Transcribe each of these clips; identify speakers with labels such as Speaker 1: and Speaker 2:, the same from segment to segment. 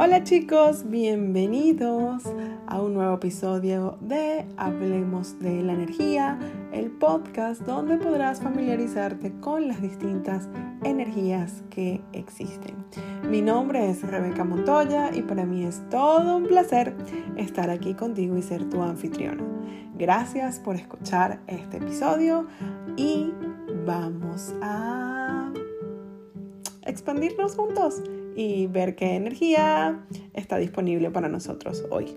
Speaker 1: Hola chicos, bienvenidos a un nuevo episodio de Hablemos de la Energía, el podcast donde podrás familiarizarte con las distintas energías que existen. Mi nombre es Rebeca Montoya y para mí es todo un placer estar aquí contigo y ser tu anfitriona. Gracias por escuchar este episodio y vamos a expandirnos juntos y ver qué energía está disponible para nosotros hoy.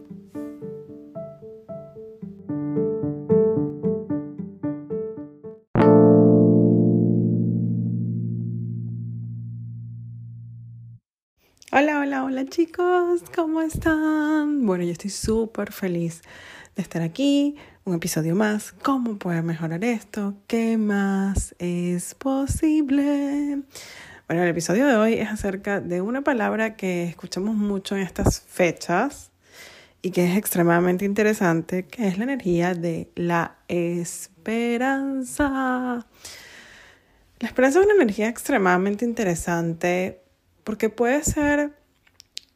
Speaker 1: Hola, hola, hola chicos, ¿cómo están? Bueno, yo estoy súper feliz de estar aquí, un episodio más. ¿Cómo puedo mejorar esto? ¿Qué más es posible? Bueno, el episodio de hoy es acerca de una palabra que escuchamos mucho en estas fechas y que es extremadamente interesante, que es la energía de la esperanza. La esperanza es una energía extremadamente interesante porque puede ser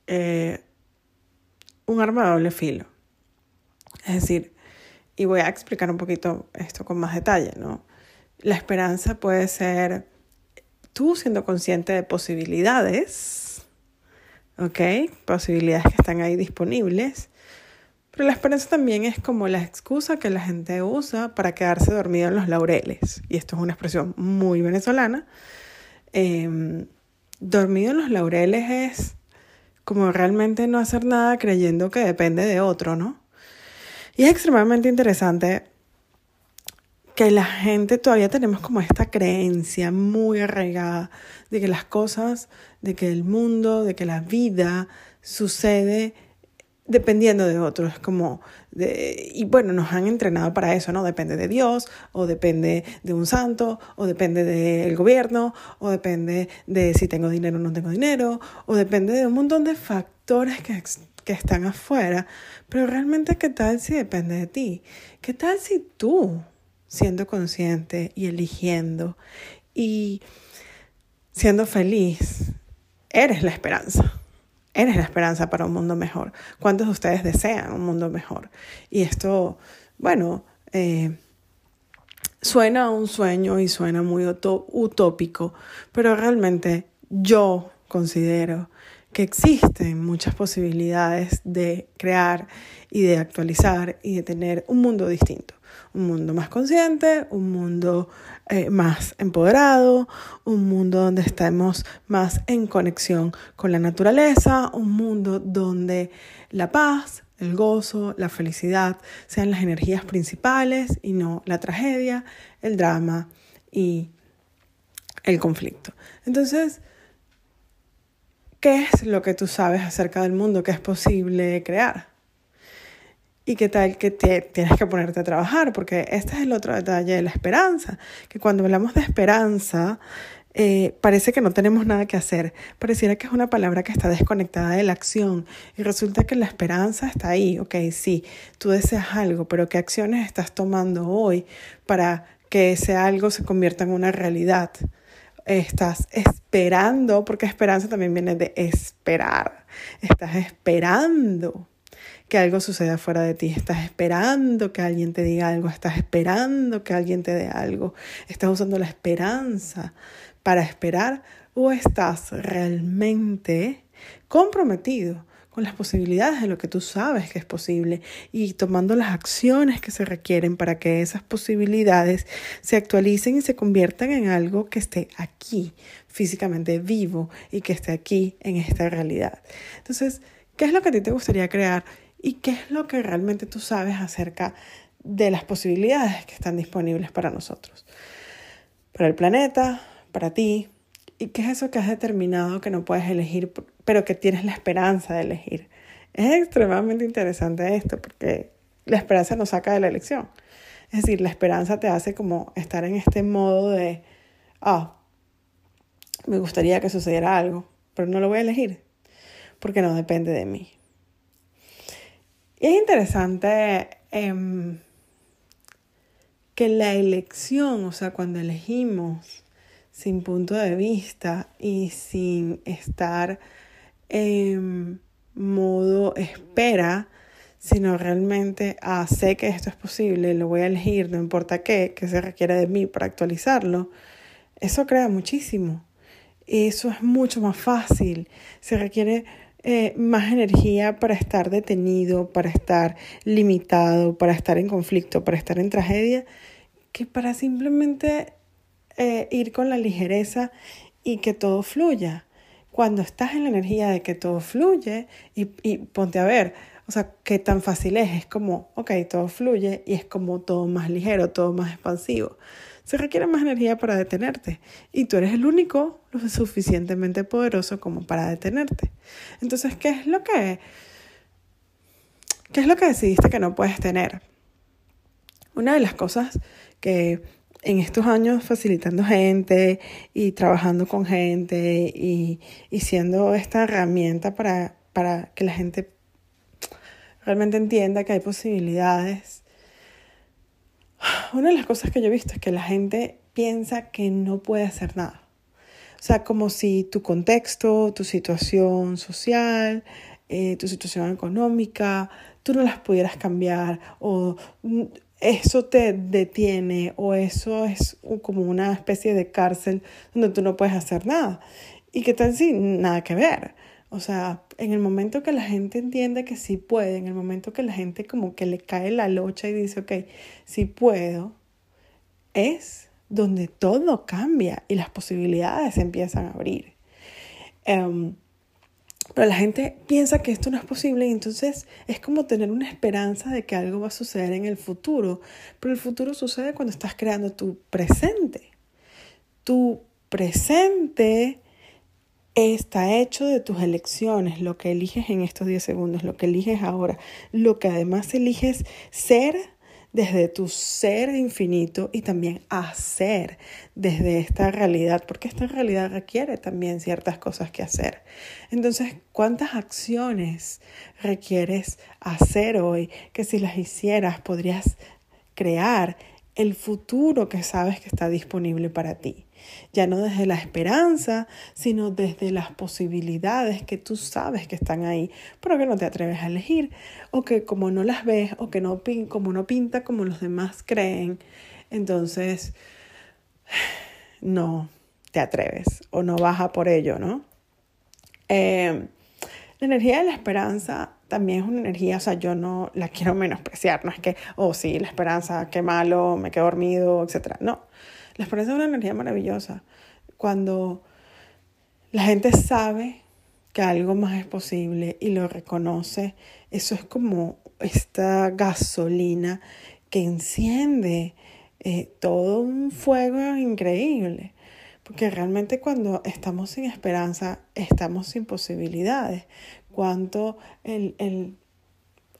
Speaker 1: eh, un arma doble filo. Es decir, y voy a explicar un poquito esto con más detalle, ¿no? La esperanza puede ser tú siendo consciente de posibilidades, ¿ok? Posibilidades que están ahí disponibles. Pero la esperanza también es como la excusa que la gente usa para quedarse dormido en los laureles. Y esto es una expresión muy venezolana. Em, dormido en los laureles es como realmente no hacer nada creyendo que depende de otro, ¿no? Y es extremadamente interesante que la gente todavía tenemos como esta creencia muy arraigada de que las cosas, de que el mundo, de que la vida sucede dependiendo de otros, como de, y bueno, nos han entrenado para eso, ¿no? Depende de Dios, o depende de un santo, o depende del gobierno, o depende de si tengo dinero o no tengo dinero, o depende de un montón de factores que, que están afuera, pero realmente, ¿qué tal si depende de ti? ¿Qué tal si tú siendo consciente y eligiendo y siendo feliz, eres la esperanza. Eres la esperanza para un mundo mejor. ¿Cuántos de ustedes desean un mundo mejor? Y esto, bueno, eh, suena a un sueño y suena muy utópico, pero realmente yo considero que existen muchas posibilidades de crear y de actualizar y de tener un mundo distinto un mundo más consciente, un mundo eh, más empoderado, un mundo donde estemos más en conexión con la naturaleza, un mundo donde la paz, el gozo, la felicidad sean las energías principales y no la tragedia, el drama y el conflicto. Entonces, ¿qué es lo que tú sabes acerca del mundo que es posible crear? ¿Y qué tal que tienes que ponerte a trabajar? Porque este es el otro detalle de la esperanza, que cuando hablamos de esperanza, eh, parece que no tenemos nada que hacer. Pareciera que es una palabra que está desconectada de la acción. Y resulta que la esperanza está ahí. Ok, sí, tú deseas algo, pero ¿qué acciones estás tomando hoy para que ese algo se convierta en una realidad? Estás esperando, porque esperanza también viene de esperar. Estás esperando que algo suceda fuera de ti. Estás esperando que alguien te diga algo, estás esperando que alguien te dé algo. Estás usando la esperanza para esperar o estás realmente comprometido con las posibilidades de lo que tú sabes que es posible y tomando las acciones que se requieren para que esas posibilidades se actualicen y se conviertan en algo que esté aquí, físicamente vivo y que esté aquí en esta realidad. Entonces, ¿qué es lo que a ti te gustaría crear y qué es lo que realmente tú sabes acerca de las posibilidades que están disponibles para nosotros, para el planeta, para ti, y qué es eso que has determinado que no puedes elegir, pero que tienes la esperanza de elegir. Es extremadamente interesante esto porque la esperanza nos saca de la elección. Es decir, la esperanza te hace como estar en este modo de, ah, me gustaría que sucediera algo, pero no lo voy a elegir porque no depende de mí. Y es interesante em, que la elección, o sea, cuando elegimos sin punto de vista y sin estar em, modo espera, sino realmente, ah, sé que esto es posible, lo voy a elegir, no importa qué, que se requiere de mí para actualizarlo, eso crea muchísimo. Eso es mucho más fácil. Se requiere eh, más energía para estar detenido, para estar limitado, para estar en conflicto, para estar en tragedia, que para simplemente eh, ir con la ligereza y que todo fluya. Cuando estás en la energía de que todo fluye y, y ponte a ver, o sea, qué tan fácil es, es como, ok, todo fluye y es como todo más ligero, todo más expansivo se requiere más energía para detenerte y tú eres el único lo suficientemente poderoso como para detenerte. Entonces, ¿qué es lo que qué es lo que decidiste que no puedes tener? Una de las cosas que en estos años facilitando gente y trabajando con gente y, y siendo esta herramienta para, para que la gente realmente entienda que hay posibilidades una de las cosas que yo he visto es que la gente piensa que no puede hacer nada. O sea, como si tu contexto, tu situación social, eh, tu situación económica, tú no las pudieras cambiar o eso te detiene o eso es como una especie de cárcel donde tú no puedes hacer nada. ¿Y qué tal si nada que ver? O sea, en el momento que la gente entiende que sí puede, en el momento que la gente como que le cae la locha y dice, ok, sí puedo, es donde todo cambia y las posibilidades empiezan a abrir. Em, pero la gente piensa que esto no es posible y entonces es como tener una esperanza de que algo va a suceder en el futuro. Pero el futuro sucede cuando estás creando tu presente. Tu presente está hecho de tus elecciones, lo que eliges en estos 10 segundos, lo que eliges ahora, lo que además eliges ser desde tu ser infinito y también hacer desde esta realidad, porque esta realidad requiere también ciertas cosas que hacer. Entonces, ¿cuántas acciones requieres hacer hoy que si las hicieras podrías crear el futuro que sabes que está disponible para ti? Ya no desde la esperanza, sino desde las posibilidades que tú sabes que están ahí, pero que no te atreves a elegir, o que como no las ves, o que no, como no pinta como los demás creen, entonces no te atreves o no baja por ello, ¿no? Eh, la energía de la esperanza también es una energía, o sea, yo no la quiero menospreciar, no es que, oh sí, la esperanza, qué malo, me quedo dormido, etc. No, la esperanza es una energía maravillosa. Cuando la gente sabe que algo más es posible y lo reconoce, eso es como esta gasolina que enciende eh, todo un fuego increíble. Porque realmente cuando estamos sin esperanza, estamos sin posibilidades. Cuanto el, el,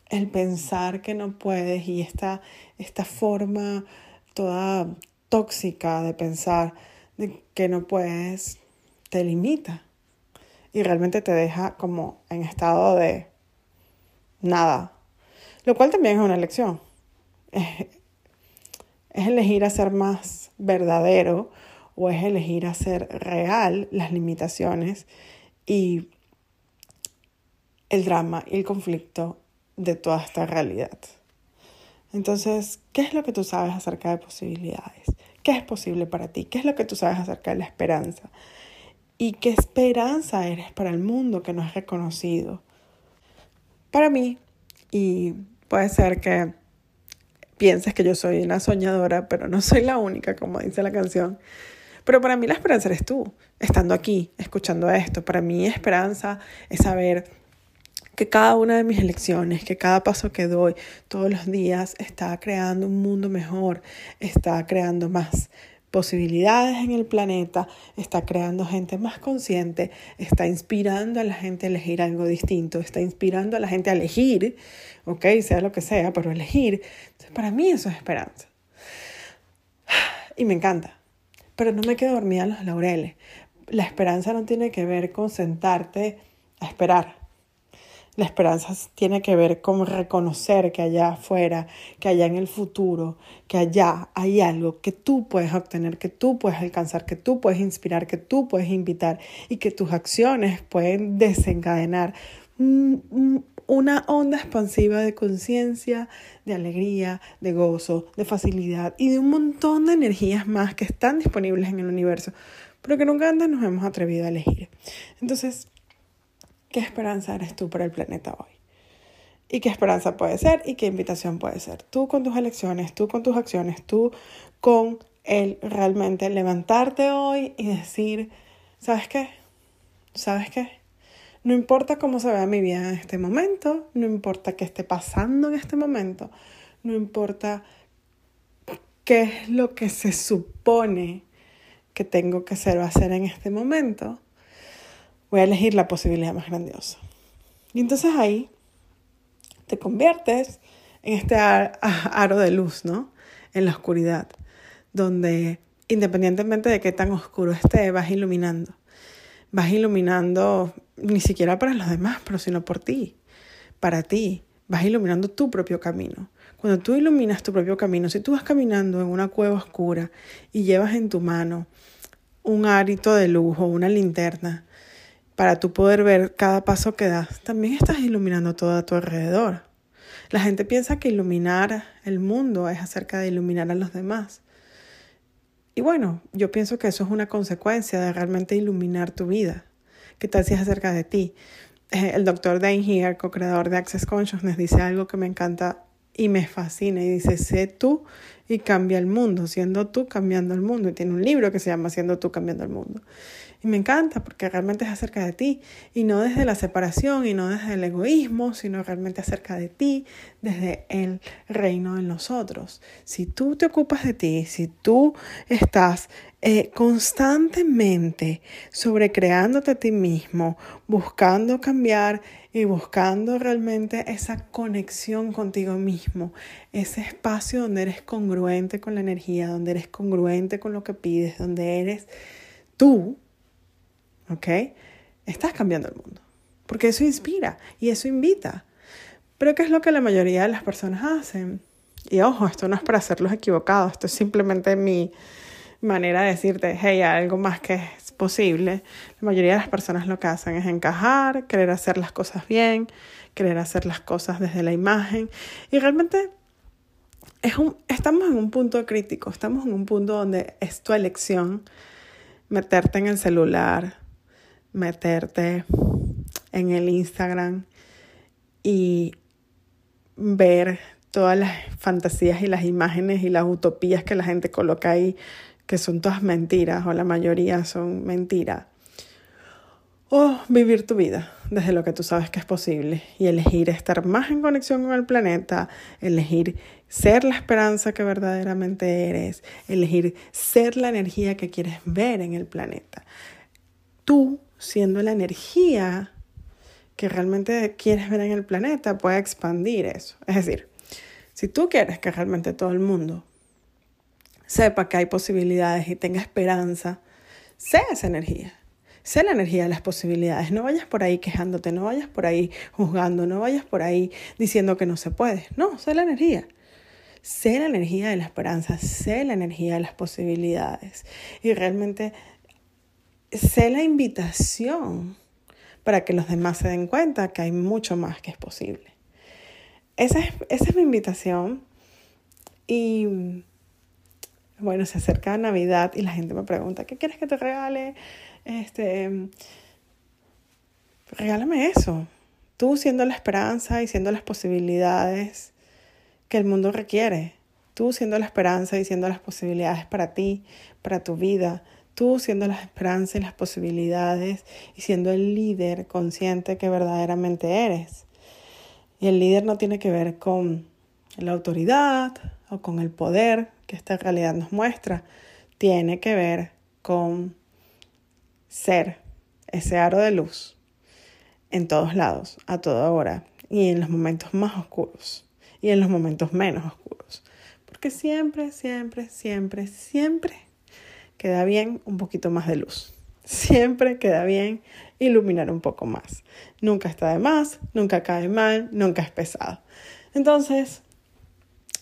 Speaker 1: el pensar que no puedes y esta, esta forma toda tóxica de pensar de que no puedes, te limita y realmente te deja como en estado de nada, lo cual también es una elección. Es, elegir a ser más verdadero o es elegir hacer real las limitaciones y el drama y el conflicto de toda esta realidad. Entonces, ¿qué es lo que tú sabes acerca de posibilidades? ¿Qué es posible para ti? ¿Qué es lo que tú sabes acerca de la esperanza? ¿Y qué esperanza eres para el mundo que no has reconocido? Para mí, y puede ser que pienses que yo soy una soñadora, pero no soy la única, como dice la canción. Pero para mí la esperanza eres tú, estando aquí, escuchando esto. Para mí esperanza es saber que cada una de mis elecciones, que cada paso que doy todos los días está creando un mundo mejor, está creando más posibilidades en el planeta, está creando gente más consciente, está inspirando a la gente a elegir algo distinto, está inspirando a la gente a elegir, ok, sea lo que sea, pero elegir. Entonces, para mí eso es esperanza. Y me encanta, pero no me quedo dormida en los laureles. La esperanza no tiene que ver con sentarte a esperar la esperanza tiene que ver con reconocer que allá afuera, que allá en el futuro, que allá hay algo que tú puedes obtener, que tú puedes alcanzar, que tú puedes inspirar, que tú puedes invitar y que tus acciones pueden desencadenar una onda expansiva de conciencia, de alegría, de gozo, de facilidad y de un montón de energías más que están disponibles en el universo, pero que nunca antes nos hemos atrevido a elegir. Entonces, ¿qué esperanza eres tú para el planeta hoy? ¿Y qué esperanza puede ser? ¿Y qué invitación puede ser? Tú con tus elecciones, tú con tus acciones, tú con el realmente levantarte hoy y decir, ¿sabes qué? ¿Sabes qué? No importa cómo se vea mi vida en este momento, no importa qué esté pasando en este momento, no importa qué es lo que se supone que tengo que hacer o hacer en este momento, voy a elegir la posibilidad más grandiosa. Y entonces ahí te conviertes en este aro de luz, ¿no? En la oscuridad, donde independientemente de qué tan oscuro esté, vas iluminando vas iluminando ni siquiera para los demás, pero sino por ti, para ti. Vas iluminando tu propio camino. Cuando tú iluminas tu propio camino, si tú vas caminando en una cueva oscura y llevas en tu mano un arito de luz o una linterna para tú poder ver cada paso que das, también estás iluminando todo a tu alrededor. La gente piensa que iluminar el mundo es acerca de iluminar a los demás. Y bueno, yo pienso que eso es una consecuencia de realmente iluminar tu vida. ¿Qué tal si es acerca de ti? Eh, el doctor Dane Here, co-creador de Access Consciousness, dice algo que me encanta y me fascina. Y dice, sé tú y cambia el mundo, siendo tú cambiando el mundo. Y tiene un libro que se llama Siendo tú cambiando el mundo. Me encanta porque realmente es acerca de ti y no desde la separación y no desde el egoísmo, sino realmente acerca de ti, desde el reino de nosotros. Si tú te ocupas de ti, si tú estás eh, constantemente sobrecreándote a ti mismo, buscando cambiar y buscando realmente esa conexión contigo mismo, ese espacio donde eres congruente con la energía, donde eres congruente con lo que pides, donde eres tú, ¿ok? Estás cambiando el mundo, porque eso inspira y eso invita. Pero ¿qué es lo que la mayoría de las personas hacen? Y ojo, esto no es para hacerlos equivocados, esto es simplemente mi manera de decirte, hey, hay algo más que es posible. La mayoría de las personas lo que hacen es encajar, querer hacer las cosas bien, querer hacer las cosas desde la imagen. Y realmente es un, estamos en un punto crítico, estamos en un punto donde es tu elección meterte en el celular, meterte en el Instagram y ver todas las fantasías y las imágenes y las utopías que la gente coloca ahí, que son todas mentiras o la mayoría son mentiras. O vivir tu vida desde lo que tú sabes que es posible y elegir estar más en conexión con el planeta, elegir ser la esperanza que verdaderamente eres, elegir ser la energía que quieres ver en el planeta. Tú siendo la energía que realmente quieres ver en el planeta, puede expandir eso. Es decir, si tú quieres que realmente todo el mundo sepa que hay posibilidades y tenga esperanza, sé esa energía. Sé la energía de las posibilidades. No vayas por ahí quejándote, no vayas por ahí juzgando, no vayas por ahí diciendo que no se puede. No, sé la energía. Sé la energía de la esperanza, sé la energía de las posibilidades. Y realmente sé la invitación para que los demás se den cuenta que hay mucho más que es posible. Esa es, esa es mi invitación. Y bueno, se acerca Navidad y la gente me pregunta, ¿qué quieres que te regale? Este, regálame eso. Tú siendo la esperanza y siendo las posibilidades que el mundo requiere. Tú siendo la esperanza y siendo las posibilidades para ti, para tu vida, tú siendo la esperanza y las posibilidades y siendo el líder consciente que verdaderamente eres. Y el líder no tiene que ver con la autoridad o con el poder que esta realidad nos muestra, tiene que ver con ser ese aro de luz en todos lados, a toda hora y en los momentos más oscuros y en los momentos menos oscuros. Porque siempre, siempre, siempre, siempre queda bien un poquito más de luz. Siempre queda bien iluminar un poco más. Nunca está de más, nunca cae mal, nunca es pesado. Entonces,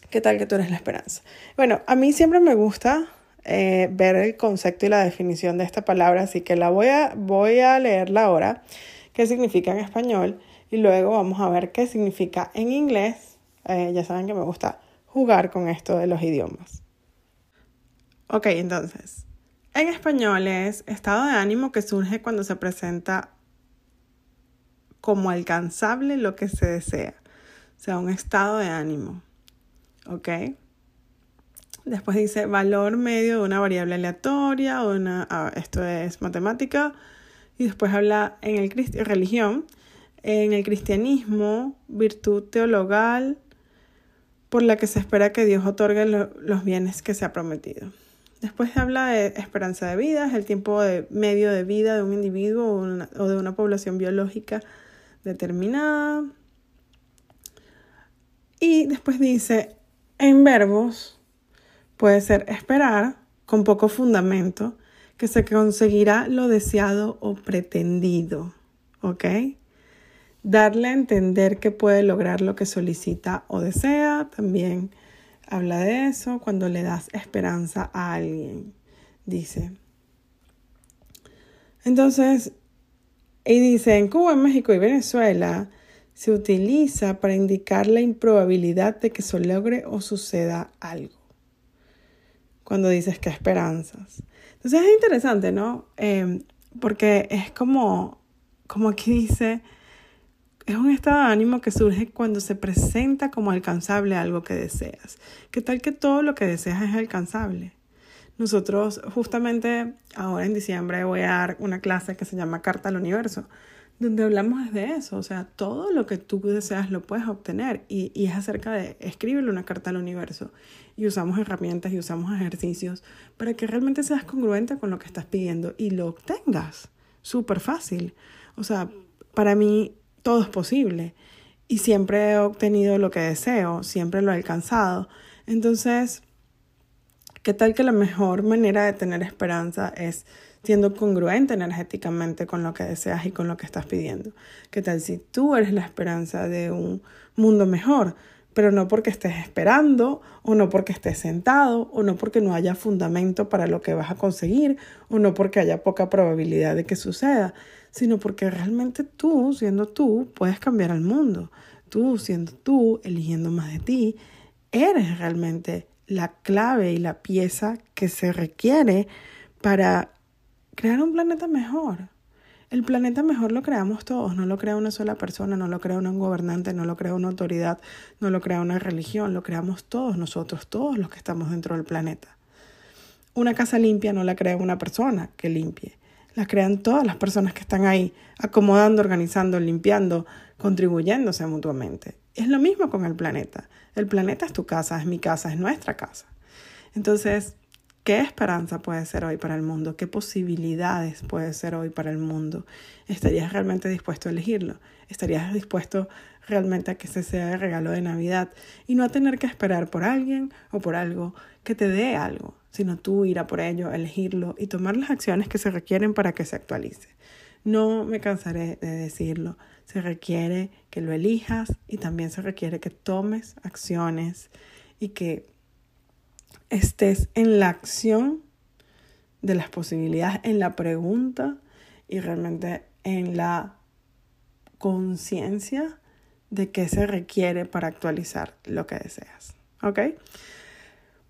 Speaker 1: ¿qué tal que tú eres la esperanza? Bueno, a mí siempre me gusta eh, ver el concepto y la definición de esta palabra, así que la voy a, voy a leerla ahora, qué significa en español, y luego vamos a ver qué significa en inglés. Eh, ya saben que me gusta jugar con esto de los idiomas. Ok, entonces, en español es estado de ánimo que surge cuando se presenta como alcanzable lo que se desea. O sea, un estado de ánimo. ¿Ok? Después dice valor medio de una variable aleatoria, o una, ah, esto es matemática. Y después habla en el religión, en el cristianismo, virtud teologal por la que se espera que Dios otorgue los bienes que se ha prometido. Después habla de esperanza de vida, es el tiempo medio de vida de un individuo o de una población biológica determinada. Y después dice, en verbos puede ser esperar con poco fundamento que se conseguirá lo deseado o pretendido. ¿Ok? Darle a entender que puede lograr lo que solicita o desea. También habla de eso cuando le das esperanza a alguien. Dice. Entonces, y dice, en Cuba, México y Venezuela se utiliza para indicar la improbabilidad de que se logre o suceda algo. Cuando dices que esperanzas. Entonces es interesante, ¿no? Em, porque es como, como aquí dice, es un estado de ánimo que surge cuando se presenta como alcanzable algo que deseas. ¿Qué tal que todo lo que deseas es alcanzable? Nosotros justamente ahora en diciembre voy a dar una clase que se llama Carta al Universo donde hablamos de eso, o sea, todo lo que tú deseas lo puedes obtener y, y es acerca de escribirle una carta al universo y usamos herramientas y usamos ejercicios para que realmente seas congruente con lo que estás pidiendo y lo obtengas. Súper fácil. O sea, para mí todo es posible y siempre he obtenido lo que deseo, siempre lo he alcanzado. Entonces, ¿qué tal que la mejor manera de tener esperanza es siendo congruente energéticamente con lo que deseas y con lo que estás pidiendo. ¿Qué tal si tú eres la esperanza de un mundo mejor? pero no porque estés esperando, o no porque estés sentado, o no porque no haya fundamento para lo que vas a conseguir, o no porque haya poca probabilidad de que suceda, sino porque realmente tú, siendo tú, puedes cambiar al mundo. Tú, siendo tú, eligiendo más de ti, eres realmente la clave y la pieza que se requiere para crear un planeta mejor. El planeta mejor lo creamos todos, no lo crea una sola persona, no lo crea un gobernante, no lo crea una autoridad, no lo crea una religión, lo creamos todos nosotros, todos los que estamos dentro del planeta. Una casa limpia no la crea una persona que limpie, la crean todas las personas que están ahí, acomodando, organizando, limpiando, contribuyéndose mutuamente. Es lo mismo con el planeta. El planeta es tu casa, es mi casa, es nuestra casa. Entonces, ¿Qué esperanza puede ser hoy para el mundo? ¿Qué posibilidades puede ser hoy para el mundo? ¿Estarías realmente dispuesto a elegirlo? ¿Estarías dispuesto realmente a que ese sea el regalo de Navidad y no a tener que esperar por alguien o por algo que te dé algo, sino tú ir por ello, elegirlo y tomar las acciones que se requieren para que se actualice? No me cansaré de decirlo, se requiere que lo elijas y también se requiere que tomes acciones y que estés en la acción de las posibilidades, en la pregunta y realmente en la conciencia de qué se requiere para actualizar lo que deseas. ¿Ok?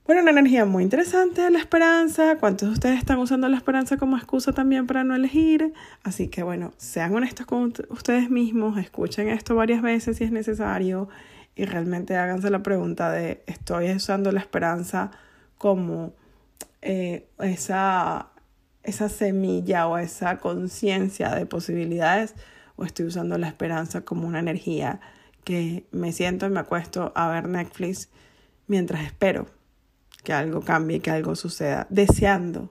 Speaker 1: Bueno, una energía muy interesante, la esperanza. ¿Cuántos de ustedes están usando la esperanza como excusa también para no elegir? Así que bueno, sean honestos con ustedes mismos, escuchen esto varias veces si es necesario y realmente háganse la pregunta de, ¿estoy usando la esperanza como eh, esa, esa semilla o esa conciencia de posibilidades o estoy usando la esperanza como una energía que me siento y me acuesto a ver Netflix mientras espero que algo cambie, que algo suceda, deseando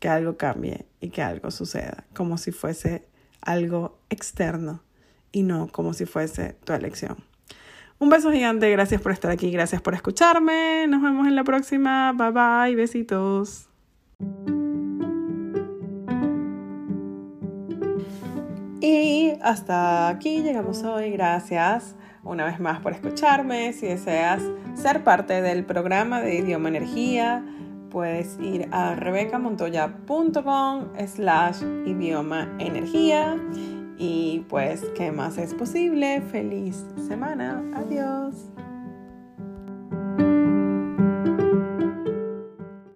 Speaker 1: que algo cambie y que algo suceda, como si fuese algo externo y no como si fuese tu elección. Un beso gigante, gracias por estar aquí, gracias por escucharme. Nos vemos en la próxima. Bye bye, besitos. Y hasta aquí llegamos hoy. Gracias una vez más por escucharme. Si deseas ser parte del programa de Idioma Energía, puedes ir a rebecamontoya.com slash idioma energía Y pues, ¿qué más es posible? Feliz semana. Adiós.